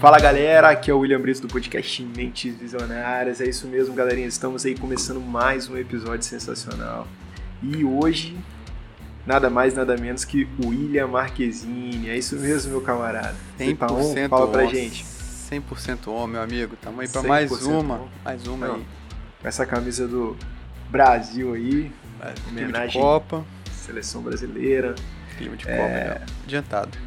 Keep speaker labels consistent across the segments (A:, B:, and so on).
A: Fala galera, aqui é o William Brito do podcast Mentes Visionárias. É isso mesmo, galerinha. Estamos aí começando mais um episódio sensacional. E hoje, nada mais, nada menos que o William Marquezine. É isso mesmo, meu camarada.
B: Você tá on? Fala pra gente. 100% on, meu amigo. Tamo aí pra mais uma. On. Mais uma aí.
A: Com essa camisa do Brasil aí.
B: É, homenagem. Copa.
A: Seleção brasileira.
B: Clima de é... Copa, né? Adiantado.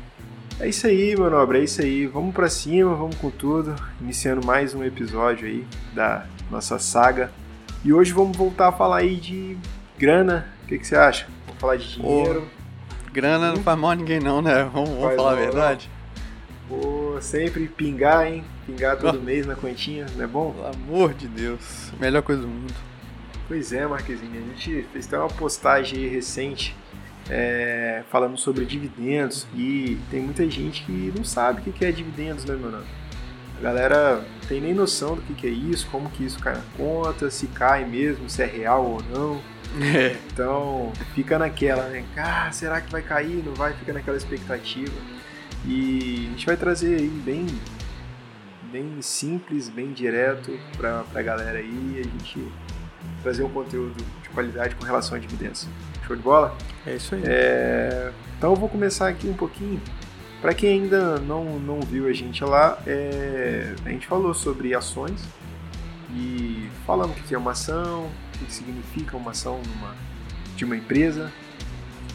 A: É isso aí, meu nobre, é isso aí. Vamos para cima, vamos com tudo. Iniciando mais um episódio aí da nossa saga. E hoje vamos voltar a falar aí de grana. O que, que você acha? Vamos falar de dinheiro.
B: grana não faz mal a ninguém não, né? Vamos, vamos falar a verdade.
A: Pô, sempre pingar, hein? Pingar todo oh. mês na continha, não é bom?
B: Pelo amor de Deus. Melhor coisa do mundo.
A: Pois é, Marquezinho. A gente fez até uma postagem recente é, falando sobre dividendos e tem muita gente que não sabe o que é dividendos, né, meu nome? A galera não tem nem noção do que é isso, como que isso cai na conta, se cai mesmo, se é real ou não. É. Então fica naquela, né? Ah, será que vai cair? Não vai? Fica naquela expectativa. E a gente vai trazer aí bem, bem simples, bem direto pra, pra galera aí. A gente trazer um conteúdo de qualidade com relação a dividendos. Show de bola?
B: É isso aí.
A: É... Então eu vou começar aqui um pouquinho. Para quem ainda não, não viu a gente lá, é... a gente falou sobre ações e falamos o que é uma ação, o que significa uma ação numa, de uma empresa.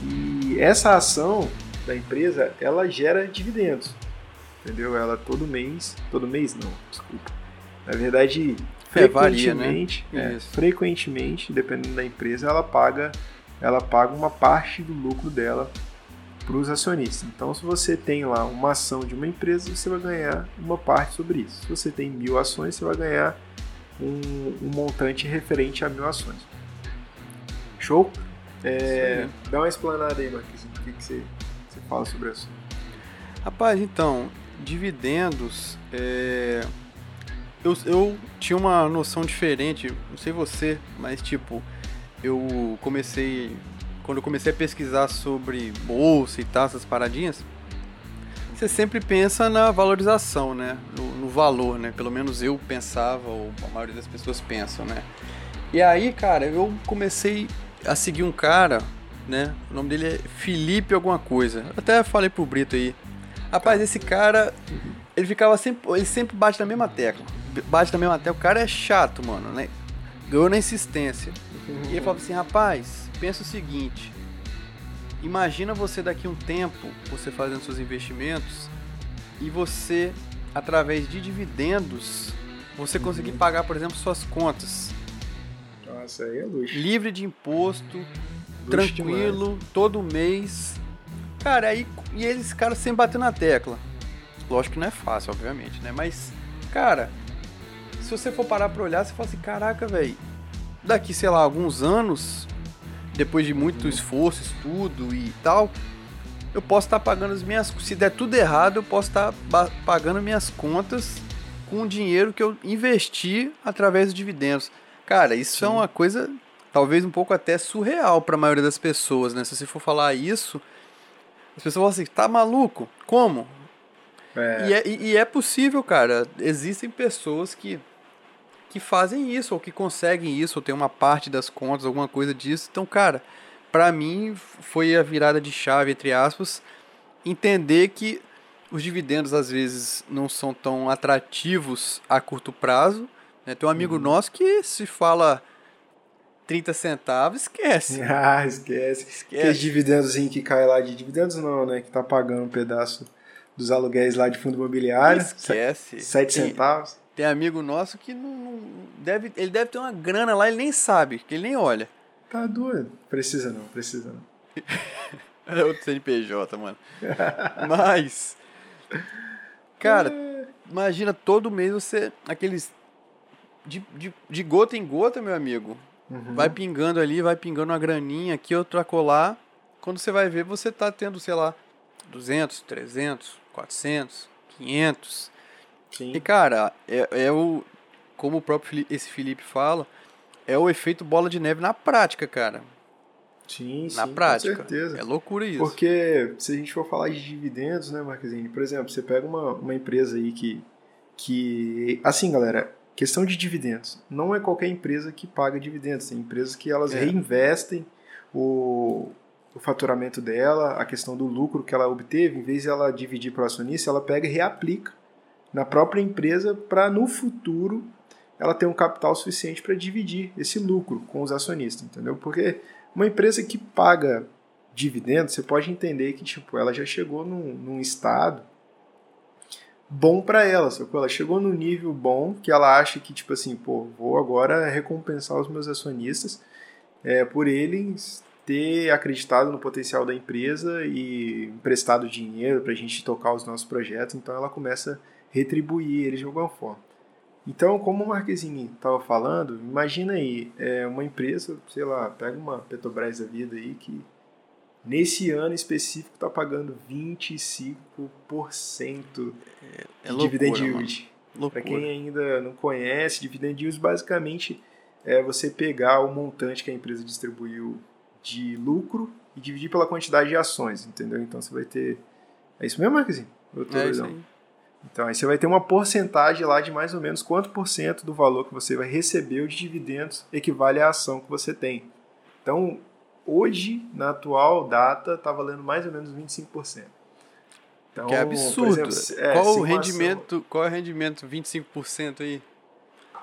A: E essa ação da empresa, ela gera dividendos, entendeu? Ela todo mês, todo mês não, desculpa. Na verdade, frequentemente, é, varia, né? é, frequentemente, dependendo da empresa, ela paga ela paga uma parte do lucro dela para os acionistas. Então, se você tem lá uma ação de uma empresa, você vai ganhar uma parte sobre isso. Se você tem mil ações, você vai ganhar um, um montante referente a mil ações. Show? É, dá uma explanada aí, Marquinhos, o que, que você, você fala sobre isso?
B: Rapaz, então, dividendos, é... eu, eu tinha uma noção diferente, não sei você, mas tipo, eu comecei. Quando eu comecei a pesquisar sobre bolsa e tal, essas paradinhas, você sempre pensa na valorização, né? No, no, valor, né? Pelo menos eu pensava, ou a maioria das pessoas pensam, né? E aí, cara, eu comecei a seguir um cara, né? O nome dele é Felipe alguma coisa. Até falei pro Brito aí. Rapaz, esse cara, ele ficava sempre, ele sempre bate na mesma tecla. Bate na mesma tecla. O cara é chato, mano, né? Ganhou na insistência. E ele falava assim, rapaz, pensa o seguinte. Imagina você daqui um tempo, você fazendo seus investimentos, e você, através de dividendos, você uhum. conseguir pagar, por exemplo, suas contas.
A: Nossa, aí é luxo.
B: Livre de imposto, luxo tranquilo, demais. todo mês. Cara, aí e eles, cara, sempre batendo na tecla. Lógico que não é fácil, obviamente, né? Mas, cara, se você for parar pra olhar, você fala assim, caraca, velho, daqui, sei lá, alguns anos, depois de muito esforço, estudo e tal, eu posso estar tá pagando as minhas. Se der tudo errado, eu posso estar tá pagando minhas contas com o dinheiro que eu investi através dos dividendos. Cara, isso Sim. é uma coisa talvez um pouco até surreal para a maioria das pessoas, né? Se você for falar isso, as pessoas falam assim: tá maluco? Como? É. E, é, e é possível, cara. Existem pessoas que que fazem isso, ou que conseguem isso, ou tem uma parte das contas, alguma coisa disso. Então, cara, para mim foi a virada de chave, entre aspas, entender que os dividendos às vezes não são tão atrativos a curto prazo. Né? Tem um amigo uhum. nosso que se fala 30 centavos, esquece.
A: Ah, esquece. esquece. Aqueles dividendos que cai lá de dividendos não, né? Que tá pagando um pedaço dos aluguéis lá de fundo imobiliário.
B: Esquece.
A: 7 centavos.
B: Tem amigo nosso que não, não, deve, ele deve ter uma grana lá, ele nem sabe, que ele nem olha.
A: Tá doido. Precisa não, precisa não.
B: é outro CNPJ, mano. Mas, cara, imagina todo mês você, aqueles, de, de, de gota em gota, meu amigo, uhum. vai pingando ali, vai pingando uma graninha aqui, outra colar. Quando você vai ver, você tá tendo, sei lá, 200, 300, 400, 500 Sim. E, cara, é, é o. Como o próprio Felipe, esse Felipe fala, é o efeito bola de neve na prática, cara.
A: Sim,
B: na
A: sim,
B: prática.
A: com certeza.
B: É loucura isso.
A: Porque se a gente for falar de dividendos, né, Marquezine? Por exemplo, você pega uma, uma empresa aí que, que. Assim, galera, questão de dividendos. Não é qualquer empresa que paga dividendos. Tem empresas que elas
B: É.
A: reinvestem o, o faturamento dela, a questão do lucro que ela obteve, em vez de ela dividir para o acionista, ela pega e reaplica na própria empresa para no futuro ela ter um capital suficiente para dividir esse lucro com os acionistas, entendeu? Porque uma empresa que paga dividendos, você pode entender que tipo, ela já chegou num, num estado bom para ela, sacou? Ela chegou num nível bom que ela acha que, tipo assim, pô, vou agora recompensar os meus acionistas é, por eles ter acreditado no potencial da empresa e emprestado dinheiro para a gente tocar os nossos projetos, então ela começa a retribuir eles de alguma forma. Então, como o Marquezine estava falando, imagina aí, é uma empresa, sei lá, pega uma Petrobras da vida aí que nesse ano específico está pagando 25%
B: É
A: de
B: loucura,
A: dividend yield. Para quem ainda não conhece, dividend yield basicamente é você pegar o montante que a empresa distribuiu de lucro e dividir pela quantidade de ações, entendeu? Então você vai ter. É isso mesmo, Marquezinho? Eu tô
B: É isso aí.
A: Então aí você vai ter uma porcentagem lá de mais ou menos quanto por cento do valor que você vai receber de dividendos equivale à ação que você tem. Então, hoje, na atual data, está valendo mais ou menos 25%. Então,
B: Que
A: por
B: absurdo.
A: exemplo, é,
B: qual o rendimento? Qual é o rendimento 25% aí?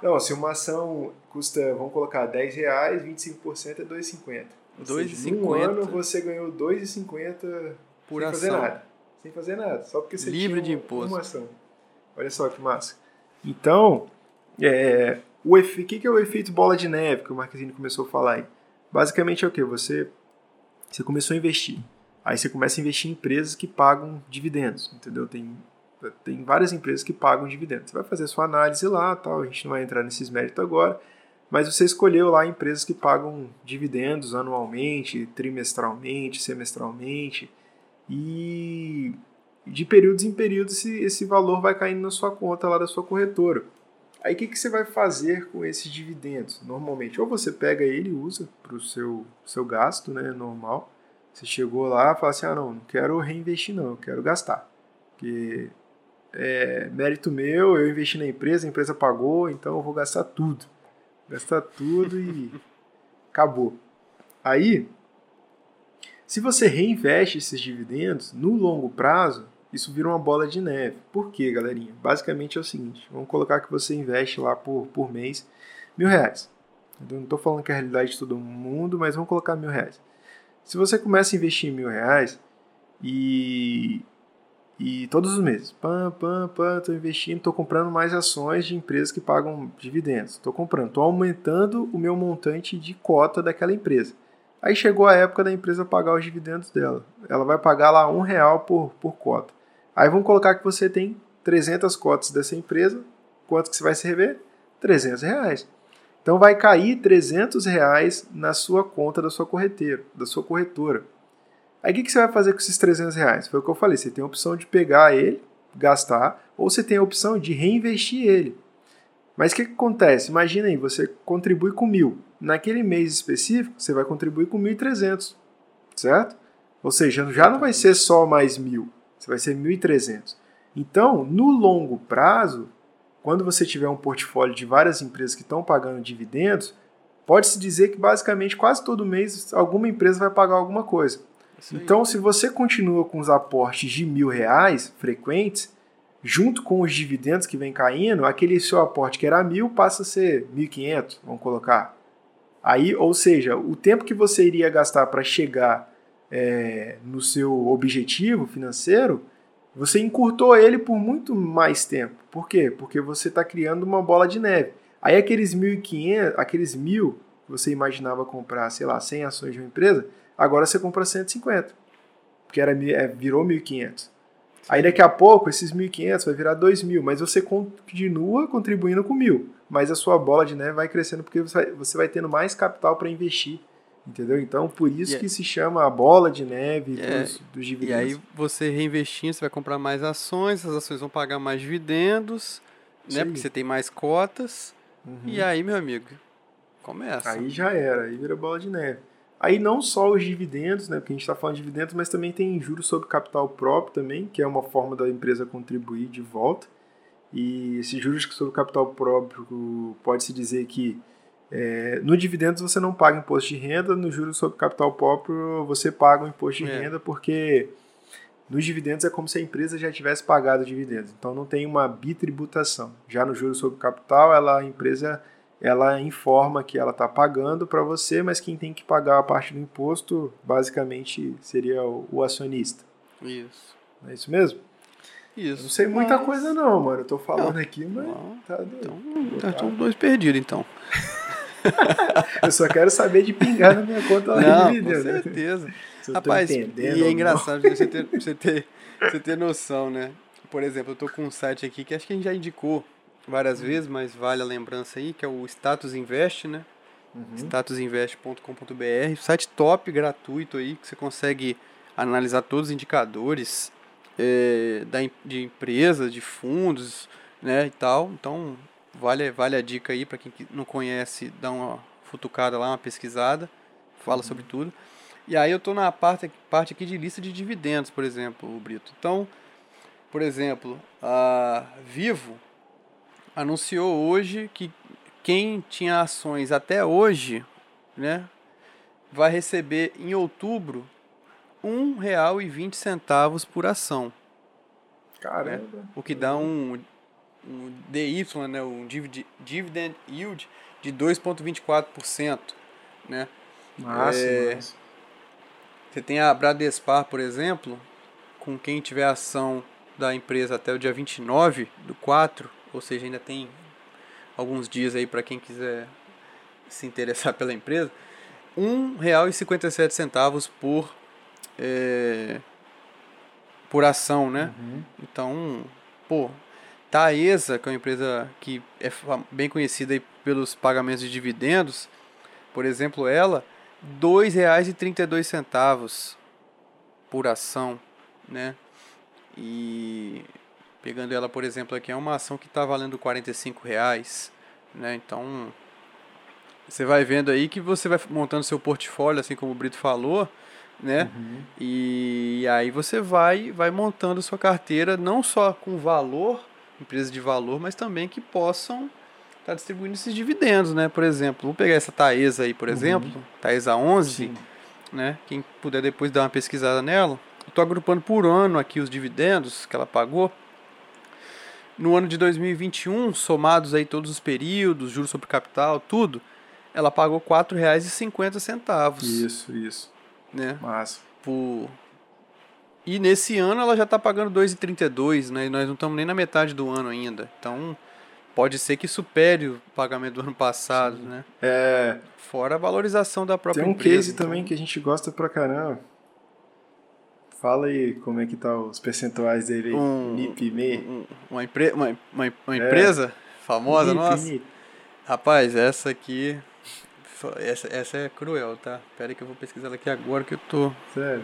A: Não, se uma ação custa, vamos colocar, 10 reais, 25% é 2,50. Ou seja, Num
B: 2,50.
A: ano você ganhou 2,50
B: Por
A: sem fazer
B: ação.
A: nada. Sem fazer nada. Só porque você
B: Livre de imposto.
A: uma ação. Olha só que massa. Então, é, o efe, que, que é o efeito bola de neve que o Marquezine começou a falar aí? Basicamente é o que? Você, você começou a investir. Aí você começa a investir em empresas que pagam dividendos, entendeu? Tem, tem várias empresas que pagam dividendos. Você vai fazer sua análise lá, tal, a gente não vai entrar nesses méritos agora, mas você escolheu lá empresas que pagam dividendos anualmente, trimestralmente, semestralmente, e de períodos em períodos esse, esse valor vai caindo na sua conta lá da sua corretora. Aí o que, que você vai fazer com esses dividendos? Normalmente, ou você pega ele e usa para o seu, seu gasto né, normal. Você chegou lá e fala assim, ah não, não quero reinvestir não, eu quero gastar. Porque é mérito meu, eu investi na empresa, a empresa pagou, então eu vou gastar tudo. Gastar tudo e acabou. Aí, se você reinveste esses dividendos, no longo prazo, isso vira uma bola de neve. Por quê, galerinha? Basicamente é o seguinte: vamos colocar que você investe lá por, por mês mil reais. Eu não estou falando que é a realidade de todo mundo, mas vamos colocar mil reais. Se você começa a investir mil reais e, e todos os meses, pam, pam, pam, estou investindo, estou comprando mais ações de empresas que pagam dividendos. Estou comprando, estou aumentando o meu montante de cota daquela empresa. Aí chegou a época da empresa pagar os dividendos dela. Ela vai pagar lá um real por, por cota. Aí vamos colocar que você tem 300 cotas dessa empresa. Quanto que você vai se rever? 300 reais. Então vai cair 300 reais na sua conta da sua correteira, da sua corretora. Aí o que, que você vai fazer com esses 300 reais? Foi o que eu falei, você tem a opção de pegar ele, gastar, ou você tem a opção de reinvestir ele. Mas o que, que acontece? Imagina aí, você contribui com mil. Naquele mês específico, você vai contribuir com 1.300, certo? Ou seja, já não vai ser só mais mil, você vai ser 1.300. Então, no longo prazo, quando você tiver um portfólio de várias empresas que estão pagando dividendos, pode-se dizer que basicamente quase todo mês alguma empresa vai pagar alguma coisa. Então, se você continua com os aportes de mil reais frequentes, junto com os dividendos que vem caindo, aquele seu aporte que era mil passa a ser 1.500, vamos colocar. Aí, ou seja, o tempo que você iria gastar para chegar é, no seu objetivo financeiro, você encurtou ele por muito mais tempo. Por quê? Porque você está criando uma bola de neve. Aí aqueles 1.500, aqueles mil que você imaginava comprar, sei lá, 100 ações de uma empresa, agora você compra 150. Porque era, é, virou 1.500. Aí daqui a pouco esses 1.500 vai virar 2.000, mas você continua contribuindo com 1.000. Mas a sua bola de neve vai crescendo porque você vai, você vai tendo mais capital para investir. Entendeu? Então, por isso
B: E
A: que se chama a bola de neve
B: É,
A: dos, dos
B: E
A: dividendos.
B: aí você reinvestindo, você vai comprar mais ações, as ações vão pagar mais dividendos, né?
A: aí.
B: Porque você tem mais cotas.
A: Uhum.
B: E aí, meu amigo, começa.
A: Aí já era, aí vira bola de neve. Aí não só os dividendos, né, porque a gente está falando de dividendos, mas também tem juros sobre capital próprio também, que é uma forma da empresa contribuir de volta. E esses juros sobre capital próprio pode-se dizer que é, no dividendos você não paga imposto de renda, no juros sobre capital próprio você paga o imposto de é. renda, porque nos dividendos é como se a empresa já tivesse pagado dividendos. Então não tem uma bitributação. Já no juros sobre capital, ela, a empresa ela informa que ela está pagando para você, mas quem tem que pagar a parte do imposto basicamente seria o, acionista.
B: Isso.
A: é isso mesmo?
B: Isso.
A: não sei muita mas... coisa não, mano. Eu tô falando não. aqui, mas não. tá
B: doido. Então, tá dois perdidos, então.
A: eu só quero saber de pingar na minha conta lá
B: não, de Com né? certeza. Rapaz, e é engraçado você ter, você, ter, você ter noção, né? Por exemplo, eu tô com um site aqui que acho que a gente já indicou várias vezes, mas vale a lembrança aí, que é o Status Invest, né? Uhum. statusinvest.com.br, site top, gratuito aí, que você consegue analisar todos os indicadores é, da, de empresas, de fundos, né, e tal. Então, vale, vale a dica aí para quem não conhece, dá uma futucada lá, uma pesquisada, fala uhum. sobre tudo. E aí eu estou na parte, parte aqui de lista de dividendos, por exemplo, Brito. Então, por exemplo, a Vivo anunciou hoje que quem tinha ações até hoje, né, vai receber em outubro R$ 1,20 por ação.
A: Caramba.
B: Né? O que dá um, um DY, né, um dividend yield de 2,24%. Né?
A: Massa, é, massa.
B: Você tem a Bradespar, por exemplo, com quem tiver ação da empresa até o dia 29 do 4, ou seja, ainda tem alguns dias aí para quem quiser se interessar pela empresa, R$ 1,57 por é, por ação, né? Uhum. Então, pô, Taesa, que é uma empresa que é bem conhecida aí pelos pagamentos de dividendos, por exemplo, ela R$ 2,32 por ação, né? E Pegando ela, por exemplo, aqui é uma ação que está valendo 45 reais, né? Então você vai vendo aí que você vai montando seu portfólio, assim como o Brito falou, né? Uhum. E aí você vai vai montando sua carteira não só com valor, empresas de valor, mas também que possam estar tá distribuindo esses dividendos, né? Por exemplo, vou pegar essa Taesa aí, por uhum. exemplo, Taesa 11, Sim. né? Quem puder depois dar uma pesquisada nela. Tô agrupando por ano aqui os dividendos que ela pagou. No ano de 2021, somados aí todos os períodos, juros sobre capital, tudo, ela pagou R$ 4,50.
A: Isso, isso.
B: Né?
A: Massa.
B: Por... E nesse ano ela já está pagando 2,32, né? E nós não estamos nem na metade do ano ainda. Então, pode ser que supere o pagamento do ano passado, Sim. né?
A: É...
B: Fora a valorização da própria
A: Tem um
B: empresa,
A: case então... também que a gente gosta pra caramba Fala aí como é que tá os percentuais dele aí. Um, NIP,
B: um, uma, empre uma, uma, uma é. empresa famosa NIP, nossa? NIP. Rapaz, essa aqui. Essa, essa é cruel, tá? Pera aí que eu vou pesquisar ela aqui agora que eu tô.
A: Sério.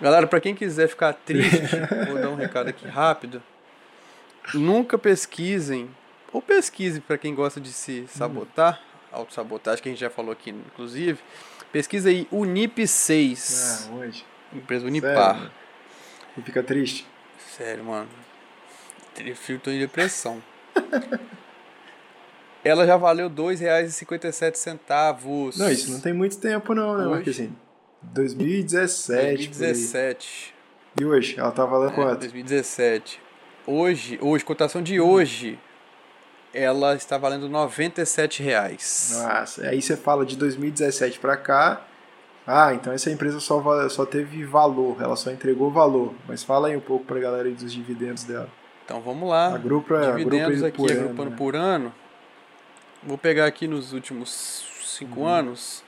B: Galera, pra quem quiser ficar triste, vou dar um recado aqui rápido. Nunca pesquisem, ou pesquise para quem gosta de se sabotar, hum. autossabotagem, que a gente já falou aqui, inclusive. Pesquisa aí o NIP 6.
A: Ah, hoje.
B: Empresa Unipar.
A: Sério? E fica triste?
B: Sério, mano. Eu tô em depressão. Ela já valeu R$ 2,57.
A: Não, isso não tem muito tempo não, né, Marquinhos? 2017.
B: 2017.
A: E hoje? Ela tá valendo é, quanto?
B: 2017. Hoje, hoje, cotação de hoje, ela está valendo 97 reais.
A: Nossa, aí você fala de 2017 para cá, ah, então essa empresa só, só teve valor, ela só entregou valor. Mas fala aí um pouco para a galera dos dividendos dela.
B: Então vamos lá.
A: Agrupa,
B: dividendos
A: agrupa
B: aqui, por agrupando ano, né? por ano. Vou pegar aqui nos últimos cinco uhum. anos.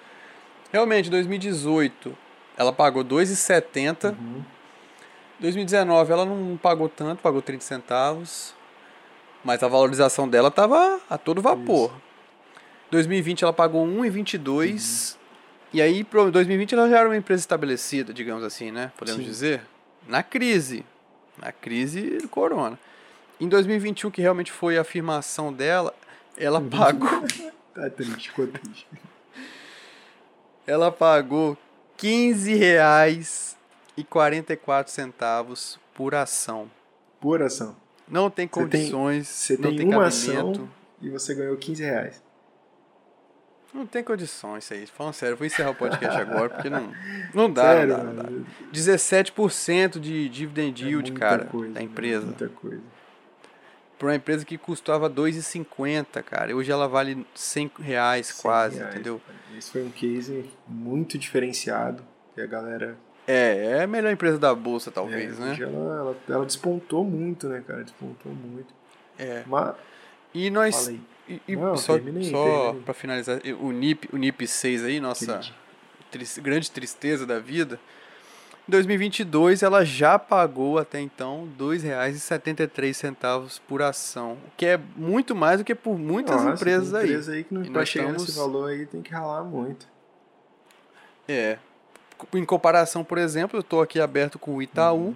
B: Realmente, 2018 ela pagou 2,70. Uhum. 2019 ela não pagou tanto, pagou 30 centavos. Mas a valorização dela estava a todo vapor. Isso. 2020 ela pagou 1,22. Uhum. E aí, para 2020, ela já era uma empresa estabelecida, digamos assim, né? Podemos Sim. dizer. Na crise. Na crise do corona. Em 2021, que realmente foi a afirmação dela, ela pagou.
A: tá triste, ficou triste.
B: ela pagou 15 reais e 44 centavos por ação.
A: Por ação.
B: Não tem condições,
A: Você
B: não
A: tem,
B: tem
A: uma ação e você ganhou 15 reais.
B: Não tem condições isso aí. Falando sério, vou encerrar o podcast agora porque não, não dá,
A: Sério,
B: não dá, não dá.
A: mano,
B: 17% de dividend
A: é
B: yield,
A: muita
B: cara,
A: coisa,
B: da empresa.
A: Muita coisa.
B: Pra uma empresa que custava 2,50, cara. Hoje ela vale 100 reais
A: 100
B: quase,
A: reais,
B: entendeu?
A: Esse foi um case muito diferenciado. E a galera.
B: É, é a melhor empresa da bolsa, talvez,
A: é,
B: né?
A: hoje Ela, ela, ela despontou muito, né, cara? Despontou muito.
B: É.
A: Mas.
B: E nós.
A: Fala aí.
B: E, e
A: Não,
B: só
A: terminei,
B: só pra finalizar, o NIP, o NIP 6 aí, nossa
A: Entendi.
B: tris- grande tristeza da vida. Em 2022 ela já pagou até então R$ 2,73 por ação, o que é muito mais do que por muitas
A: Nossa,
B: empresas
A: tem
B: aí.
A: empresa aí que não chegar
B: estamos-
A: nesse valor aí tem que ralar muito.
B: É. Em comparação, por exemplo, eu estou aqui aberto com o Itaú,
A: Uhum.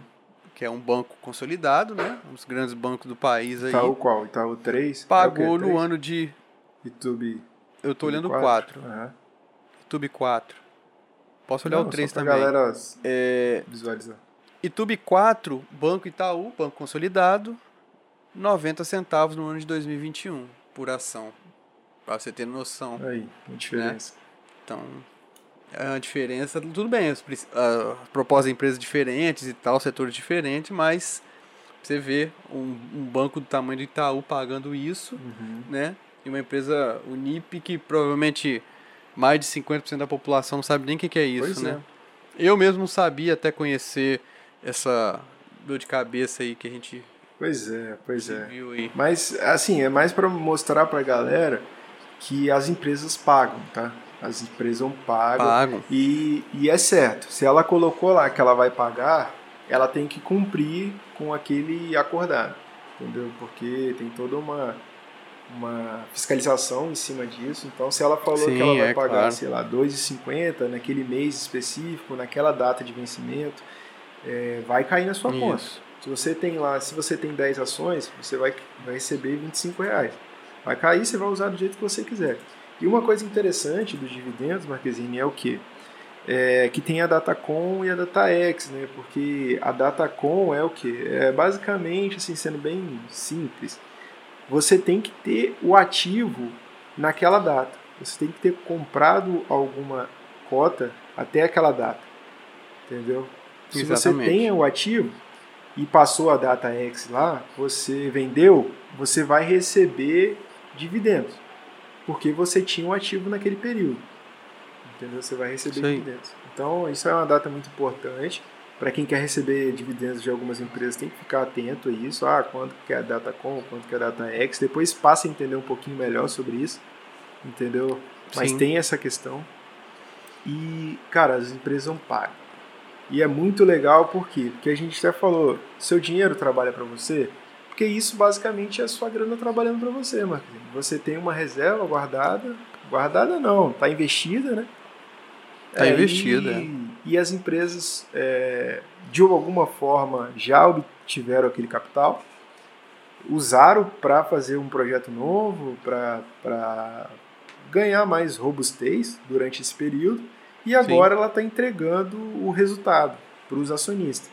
B: Que é um banco consolidado, né? Um dos grandes bancos do país aí.
A: Itaú qual? Itaú 3?
B: Pagou
A: é o quê?
B: no
A: 3?
B: ano de.
A: YouTube.
B: Eu tô olhando o
A: quatro?
B: 4.
A: Aham.
B: YouTube 4. Posso olhar
A: Não,
B: o 3
A: só pra
B: também.
A: galera
B: É,
A: visualizar.
B: YouTube 4, Banco Itaú, Banco Consolidado, 90 centavos no ano de 2021 por ação. Pra você ter noção.
A: Aí, a diferença.
B: Então, uma diferença. Tudo bem, as, a proposta de empresas diferentes e tal, setores diferentes, mas você vê um, um banco do tamanho do Itaú pagando isso,
A: Uhum.
B: né? E uma empresa Unip que provavelmente mais de 50% da população não sabe nem o que, que é isso,
A: Pois
B: né?
A: é.
B: Eu mesmo não sabia até conhecer essa dor de cabeça aí que a gente
A: Pois é, pois é.
B: viu aí.
A: Mas, assim, é mais pra mostrar pra galera que as empresas pagam, tá? As empresas pagam.
B: Pagam.
A: E, e é certo, se ela colocou lá que ela vai pagar, ela tem que cumprir com aquele acordado, entendeu? Porque tem toda uma, uma fiscalização em cima disso. Então, se ela falou
B: Sim,
A: que ela vai
B: é
A: pagar,
B: claro.
A: sei lá, R$ 2,50 naquele mês específico, naquela data de vencimento, é, vai cair na sua conta.
B: Isso.
A: Se você tem lá, se você tem 10 ações, você vai, vai receber 25 reais. Vai cair, você vai usar do jeito que você quiser. E uma coisa interessante dos dividendos, Marquezine, é o quê? É que tem a Datacom e a DataX, né? Porque a Datacom é o quê? É basicamente, assim, sendo bem simples, você tem que ter o ativo naquela data. Você tem que ter comprado alguma cota até aquela data. Entendeu? Se você tem o ativo e passou a data X lá, você vendeu, você vai receber dividendos. Porque você tinha um ativo naquele período. Entendeu? Você vai receber
B: aí.
A: dividendos. Então, isso é uma data muito importante. Para quem quer receber dividendos de algumas empresas, tem que ficar atento a isso. Ah, quanto que é a data com, quanto que é a data X. Depois passa a entender um pouquinho melhor sobre isso. Entendeu? Mas
B: Sim.
A: tem essa questão. E, cara, as empresas não pagam. E é muito legal por quê? Porque a gente até falou, seu dinheiro trabalha para você, porque isso basicamente é a sua grana trabalhando para você, Marquinhos. Você tem uma reserva guardada, guardada não, tá investida, né?
B: Tá
A: É,
B: investida,
A: E, e as empresas, é, de alguma forma, já obtiveram aquele capital, usaram para fazer um projeto novo, para ganhar mais robustez durante esse período, e agora ela está entregando o resultado para os acionistas.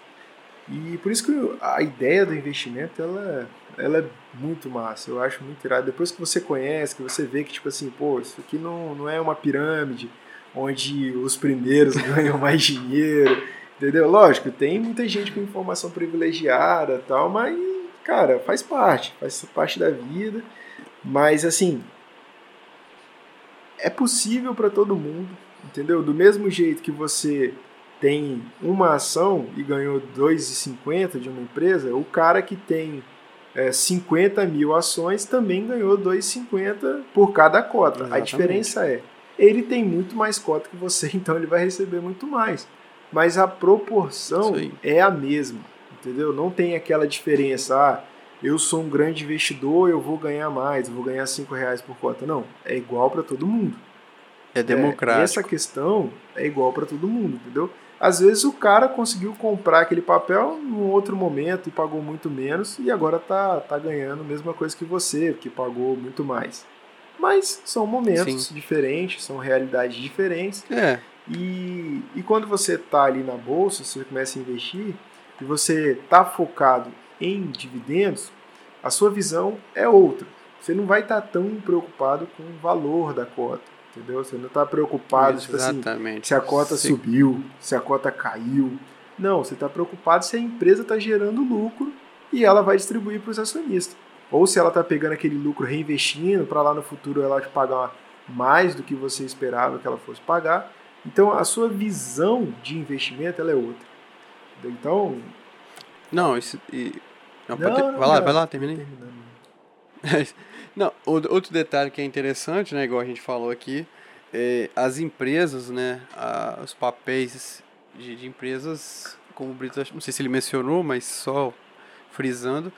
A: E por isso que a ideia do investimento ela, ela é muito massa, eu acho muito irado. Depois que você conhece, que você vê que, tipo assim, pô, isso aqui não, não é uma pirâmide onde os primeiros ganham mais dinheiro, entendeu? Lógico, tem muita gente com informação privilegiada tal, mas, cara, faz parte, faz parte da vida. Mas, assim, é possível para todo mundo, entendeu? Do mesmo jeito que você tem uma ação e ganhou 2,50 de uma empresa, o cara que tem é, 50 mil ações também ganhou 2,50 por cada cota.
B: Exatamente.
A: A diferença é, ele tem muito mais cota que você, então ele vai receber muito mais. Mas a proporção é a mesma, entendeu? Não tem aquela diferença, ah, eu sou um grande investidor, eu vou ganhar mais, eu vou ganhar 5 reais por cota. Não, é igual para todo mundo.
B: É
A: É,
B: democrático.
A: essa questão é igual para todo mundo, entendeu? Às vezes o cara conseguiu comprar aquele papel num outro momento e pagou muito menos e agora tá, tá ganhando a mesma coisa que você, que pagou muito mais. Mas são momentos diferentes, são realidades diferentes
B: É,
A: E, e quando você está ali na bolsa, você começa a investir e você está focado em dividendos, a sua visão é outra. Você não vai estar tá tão preocupado com o valor da cota, entendeu? Você não está preocupado tipo assim, se a cota Sim. subiu, se a cota caiu. Não, você está preocupado se a empresa está gerando lucro e ela vai distribuir para os acionistas. Ou se ela está pegando aquele lucro reinvestindo para lá no futuro ela te pagar mais do que você esperava que ela fosse pagar. Então a sua visão de investimento ela é outra. Então.
B: Não, isso. E... Não, não, ter... não, vai lá, vai lá, terminei. não, outro detalhe que é interessante, né, igual a gente falou aqui, é as empresas, né, a, os papéis de, de empresas, como o Brito, não sei se ele mencionou, mas só frisando,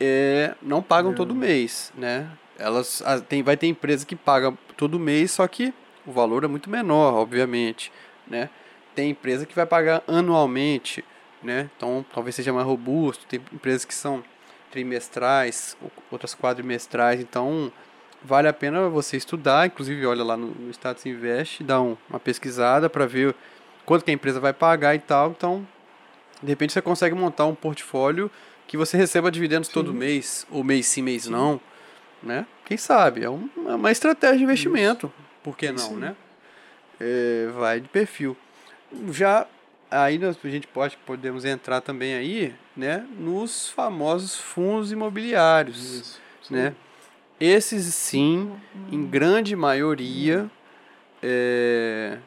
B: é, não pagam é. todo mês, né? Elas tem, vai ter empresa que paga todo mês, só que o valor é muito menor, obviamente, né? Tem empresa que vai pagar anualmente, né? Então talvez seja mais robusto. Tem empresas que são trimestrais, outras quadrimestrais, então vale a pena você estudar, inclusive olha lá no, no Status Invest, dá um, uma pesquisada para ver quanto que a empresa vai pagar e tal. Então, de repente você consegue montar um portfólio que você receba dividendos sim. todo mês, ou mês sim, mês sim. não, né? Quem sabe? É uma estratégia de investimento. Isso. Por que não, sim. né? É, vai de perfil. Já aí nós, a gente pode podemos entrar também aí, né, nos famosos fundos imobiliários, Isso, né? Esses sim, em grande maioria, é,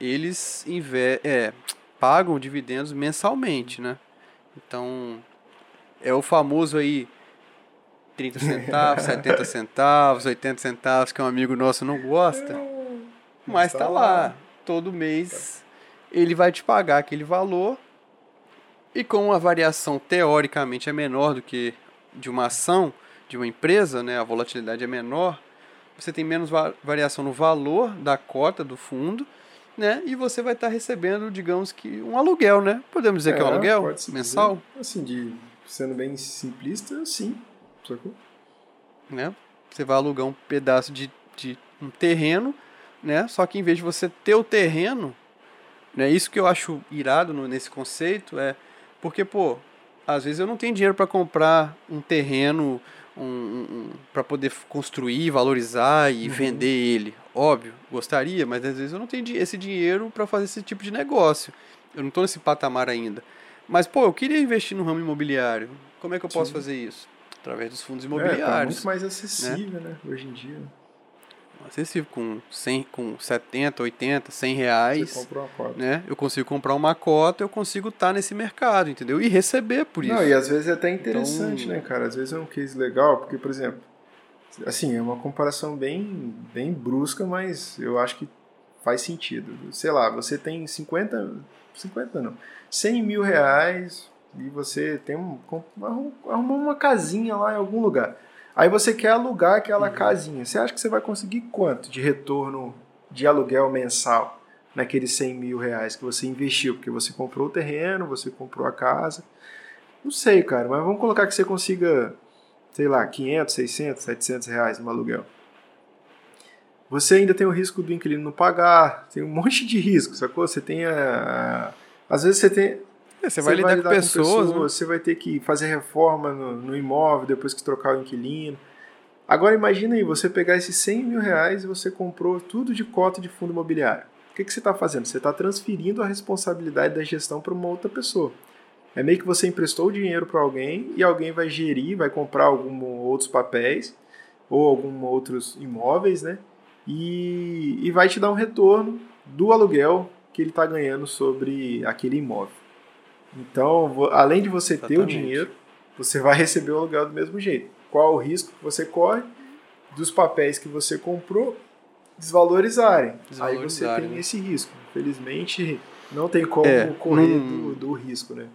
B: eles inve é, pagam dividendos mensalmente, né? Então, é o famoso aí 30 centavos, 70 centavos, 80 centavos, que um amigo nosso não gosta. Mas tá lá. Todo mês ele vai te pagar aquele valor. E com a variação teoricamente é menor do que de uma ação, de uma empresa, né? A volatilidade é menor. Você tem menos variação no valor da cota do fundo né? E você vai estar tá recebendo, digamos que, um aluguel, né? Podemos dizer é, que é um aluguel mensal?
A: Dizer, assim, de, sendo bem simplista, sim. Sacou?
B: Né? Você vai alugar um pedaço de, de um terreno, né? Só que em vez de você ter o terreno, né? Isso que eu acho irado no, nesse conceito é porque, pô, às vezes eu não tenho dinheiro para comprar um terreno um, um, para poder construir, valorizar e uhum. vender ele. Óbvio, gostaria, mas às vezes eu não tenho esse dinheiro para fazer esse tipo de negócio. Eu não estou nesse patamar ainda. Mas, pô, eu queria investir no ramo imobiliário. Como é que eu posso Sim. fazer isso? Através dos fundos imobiliários. É, tá
A: muito mais acessível, né? né? Hoje em dia
B: acessível, com, 100, com 70, 80, 100 reais. Né? Eu consigo comprar uma cota, eu consigo estar tá nesse mercado, entendeu? E receber por isso.
A: Não, e às vezes é até interessante, então... né, cara? Às vezes é um case legal, porque, por exemplo, assim, é uma comparação bem, bem brusca, mas eu acho que faz sentido. Sei lá, você tem 50, 50 não, 100 mil reais e você tem um, arrumou uma casinha lá em algum lugar. Aí você quer alugar aquela uhum. casinha. Você acha que você vai conseguir quanto de retorno de aluguel mensal naqueles 100 mil reais que você investiu? Porque você comprou o terreno, você comprou a casa. Não sei, cara, mas vamos colocar que você consiga, sei lá, 500, 600, 700 reais no aluguel. Você ainda tem o risco do inquilino não pagar, tem um monte de risco, sacou? Você tem a. Às vezes você tem.
B: É, você, vai, lidar, vai lidar com, pessoas, com pessoas
A: né? você vai ter que fazer reforma no, no, imóvel depois que trocar o inquilino. Agora imagina aí, você pegar esses 100 mil reais e você comprou tudo de cota de fundo imobiliário. O que, que você está fazendo? Você está transferindo a responsabilidade da gestão para uma outra pessoa. É meio que você emprestou o dinheiro para alguém e alguém vai gerir, vai comprar alguns outros papéis ou alguns outros imóveis, né? E, e vai te dar um retorno do aluguel que ele está ganhando sobre aquele imóvel. Então, além de você Exatamente. ter o dinheiro, você vai receber o aluguel do mesmo jeito. Qual o risco que você corre dos papéis que você comprou desvalorizarem? desvalorizarem Aí você tem né? esse risco. Infelizmente, não tem como é, correr não... do, do, risco, né?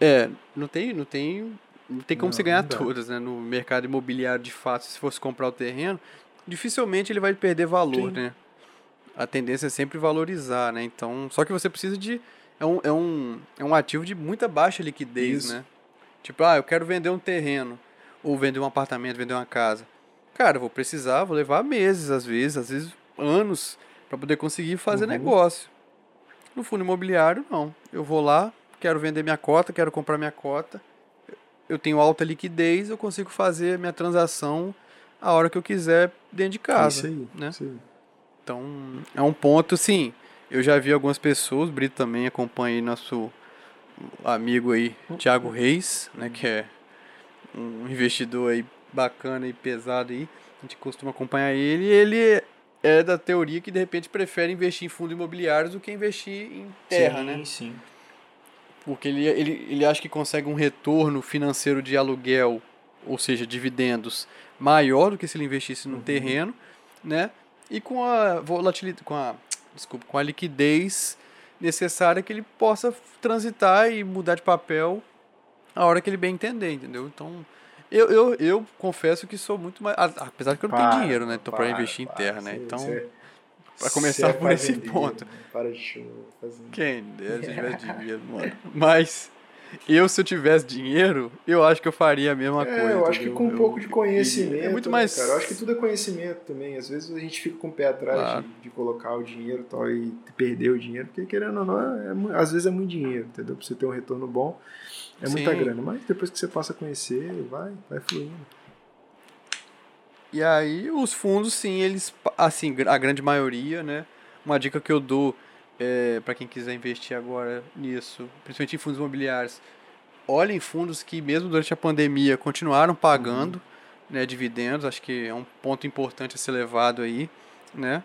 B: É, não tem, não tem, não tem como não, você ganhar todas, né? No mercado imobiliário, de fato, se fosse comprar o terreno, dificilmente ele vai perder valor, Sim. né? A tendência é sempre valorizar, né? Então, só que você precisa de é um, é um, é um ativo de muita baixa liquidez, Isso. né? Tipo, ah, eu quero vender um terreno, ou vender um apartamento, vender uma casa. Cara, eu vou precisar, vou levar meses às vezes, às vezes anos para poder conseguir fazer uhum. negócio. No fundo imobiliário, não. Eu vou lá, quero vender minha cota, quero comprar minha cota. Eu tenho alta liquidez, eu consigo fazer minha transação a hora que eu quiser dentro de casa. Isso aí, né? Isso aí. Então, é um ponto, sim. Eu já vi algumas pessoas, o Brito também acompanha aí nosso amigo aí, Thiago Reis, né, que é um investidor aí bacana e pesado aí. A gente costuma acompanhar ele ele é da teoria que de repente prefere investir em fundos imobiliários do que investir em terra, sim, né? Sim, sim. Porque ele, ele, ele acha que consegue um retorno financeiro de aluguel, ou seja, dividendos, maior do que se ele investisse no uhum. terreno, né? E com a volatilidade, com a, desculpa, com a liquidez necessária que ele possa transitar e mudar de papel a hora que ele bem entender, entendeu? Então, eu, eu, eu confesso que sou muito mais. Apesar de que eu não para, tenho dinheiro, né? Então, para investir para, em terra, né? Então. Para começar por esse ponto.
A: Para de fazendo.
B: Quem dera se tivesse dinheiro, mano. Mas eu, se eu tivesse dinheiro, eu acho que eu faria a mesma
A: é,
B: coisa.
A: Eu acho que com um pouco de conhecimento.
B: É muito mais.
A: Né, cara? Eu acho que tudo é conhecimento também. Às vezes a gente fica com o pé atrás claro. de, de, colocar o dinheiro tal, e perder o dinheiro, porque querendo ou não, é, às vezes é muito dinheiro, entendeu? Pra você ter um retorno bom, é muita Sim. grana. Mas depois que você passa a conhecer, vai, vai fluindo.
B: E aí, os fundos, sim, eles, assim, a grande maioria, né? Uma dica que eu dou é, para quem quiser investir agora nisso, principalmente em fundos imobiliários, olhem fundos que mesmo durante a pandemia continuaram pagando uhum. né, dividendos, acho que é um ponto importante a ser levado aí, né?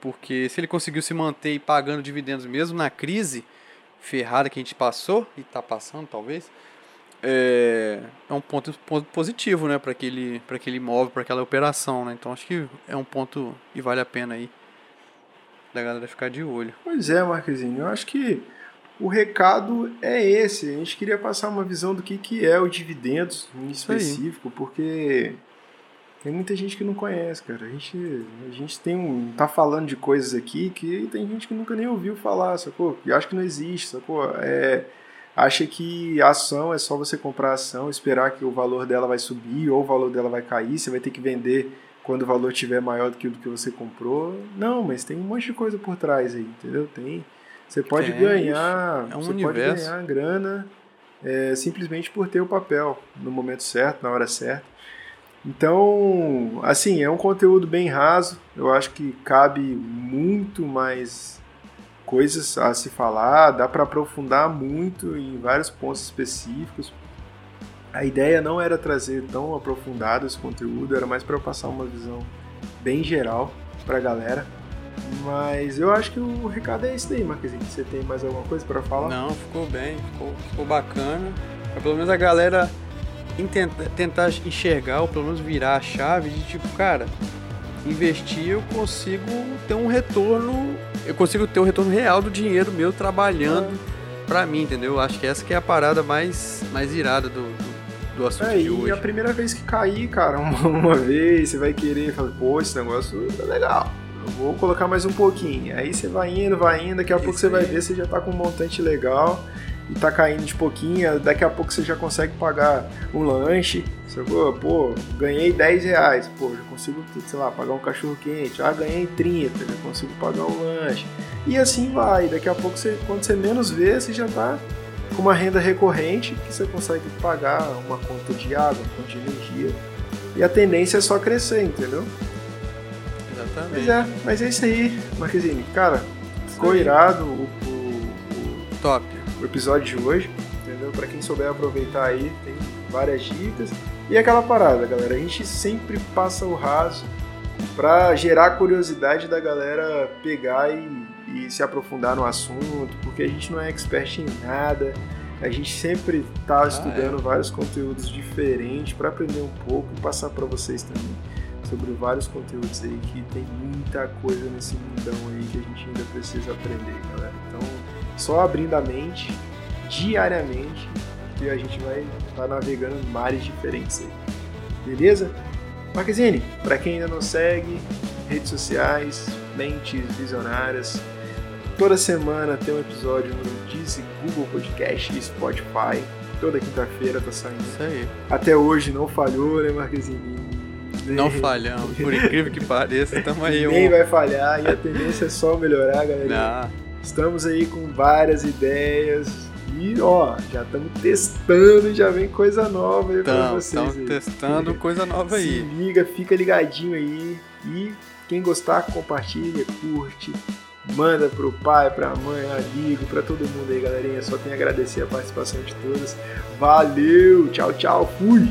B: Porque se ele conseguiu se manter pagando dividendos mesmo na crise ferrada que a gente passou e está passando talvez, é, é um ponto, ponto positivo, né, para aquele, aquele imóvel, para aquela operação, né? Então acho que é um ponto e vale a pena aí da galera ficar de olho.
A: Pois é, Marquezinho, eu acho que o recado é esse. A gente queria passar uma visão do que, que é o dividendos em específico, porque tem muita gente que não conhece, cara. A gente, a gente tem um, tá falando de coisas aqui que tem gente que nunca nem ouviu falar, sacou? E acha que não existe, sacou? É, acha que a ação é só você comprar a ação, esperar que o valor dela vai subir ou o valor dela vai cair, você vai ter que vender quando o valor tiver maior do que o que você comprou. Não, mas tem um monte de coisa por trás aí, entendeu? Tem. Você pode tem, ganhar. É um você universo. pode ganhar grana é, simplesmente por ter o papel no momento certo, na hora certa. Então, assim, é um conteúdo bem raso. Eu acho que cabe muito mais coisas a se falar, dá para aprofundar muito em vários pontos específicos. A ideia não era trazer tão aprofundado esse conteúdo, era mais para passar uma visão bem geral para a galera. Mas eu acho que o recado é esse daí, Marquezinho. Você tem mais alguma coisa para falar?
B: Não, ficou bem, ficou, ficou bacana. Pra pelo menos a galera tentar enxergar, ou pelo menos virar a chave de tipo, cara, investir eu consigo ter um retorno, eu consigo ter o um retorno real do dinheiro meu trabalhando ah. para mim, entendeu? Acho que essa que é a parada mais, mais irada do, do do assunto é, de hoje.
A: E a primeira vez que cair, cara, uma, uma vez, você vai querer falar, pô, esse negócio tá legal. Eu vou colocar mais um pouquinho. Aí você vai indo, vai indo, daqui a Isso pouco você vai ver, você já tá com um montante legal e tá caindo de pouquinho, daqui a pouco você já consegue pagar um lanche, sacou? Pô, ganhei 10 reais, pô, já consigo, sei lá, pagar um cachorro quente, ah, ganhei 30, já consigo pagar um lanche. E assim vai, daqui a pouco você, quando você menos vê, você já tá com uma renda recorrente que você consegue pagar uma conta de água, uma conta de energia. E a tendência é só crescer, entendeu?
B: Exatamente.
A: Mas é, mas é isso aí, Marquezine. Cara, ficou irado o, o, o,
B: Top.
A: o episódio de hoje, entendeu? Pra quem souber aproveitar aí, tem várias dicas. E aquela parada, galera, a gente sempre passa o raso para gerar curiosidade da galera pegar e e se aprofundar no assunto, porque a gente não é expert em nada. A gente sempre está ah, estudando é. vários conteúdos diferentes para aprender um pouco e passar para vocês também sobre vários conteúdos aí que tem muita coisa nesse mundão aí que a gente ainda precisa aprender, galera. Então, só abrindo a mente diariamente que a gente vai estar tá navegando em mares diferentes aí. Beleza? Marquezine, para quem ainda não segue, redes sociais, mentes visionárias, Toda semana tem um episódio no Deezer, Google Podcast e Spotify. Toda quinta-feira tá saindo.
B: Isso aí.
A: Até hoje não falhou, né, Marquezinho?
B: Não falhamos, por incrível que pareça, estamos aí.
A: Nem um... vai falhar e a tendência é só melhorar, galera. Estamos aí com várias ideias e ó, já estamos testando e já vem coisa nova aí
B: pra
A: vocês.
B: Estamos testando coisa nova aí.
A: Se liga, fica ligadinho aí e quem gostar, compartilha, curte, manda pro pai, pra mãe, amigo, pra todo mundo aí, galerinha. Só tenho a agradecer a participação de todos. Valeu, tchau, tchau, fui!